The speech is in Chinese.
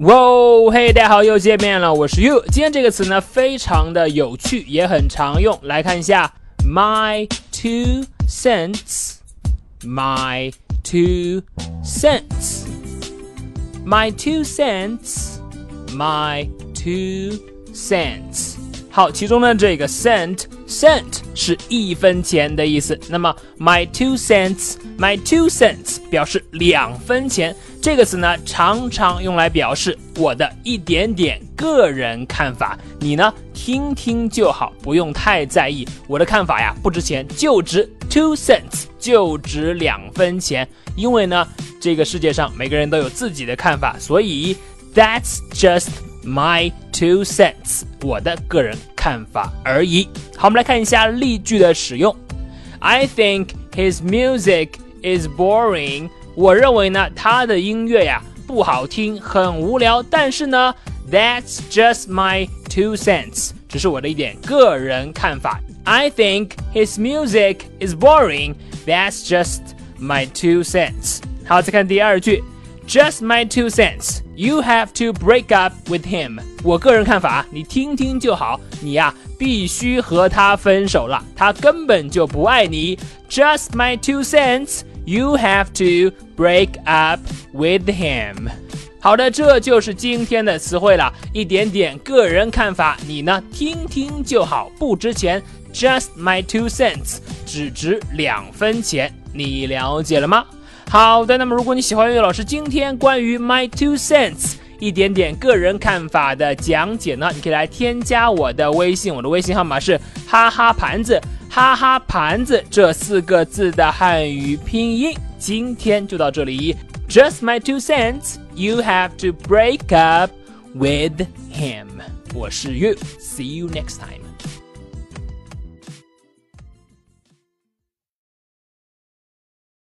哇，嘿，大家好，又见面了，我是 You。今天这个词呢，非常的有趣，也很常用。来看一下，my two cents，my two cents，my two cents，my two cents。好，其中呢，这个 cent cent 是一分钱的意思。那么 my two cents，my two cents 表示两分钱。这个词呢，常常用来表示我的一点点个人看法。你呢，听听就好，不用太在意。我的看法呀，不值钱，就值 two cents，就值两分钱。因为呢，这个世界上每个人都有自己的看法，所以 that's just。My two cents，我的个人看法而已。好，我们来看一下例句的使用。I think his music is boring。我认为呢，他的音乐呀不好听，很无聊。但是呢，That's just my two cents，只是我的一点个人看法。I think his music is boring。That's just my two cents。好，再看第二句。 Just my two cents. You have to break up with him. 我个人看法，你听听就好。你呀，必须和他分手了，他根本就不爱你。Just my two cents. You have to break up with him. 好的，这就是今天的词汇了，一点点个人看法，你呢听听就好，不值钱。Just my two cents，只值两分钱，你了解了吗？好的，那么如果你喜欢岳老师今天关于 my two cents 一点点个人看法的讲解呢，你可以来添加我的微信，我的微信号码是哈哈盘子，哈哈盘子这四个字的汉语拼音。今天就到这里，just my two cents，you have to break up with him。我是岳，see you next time。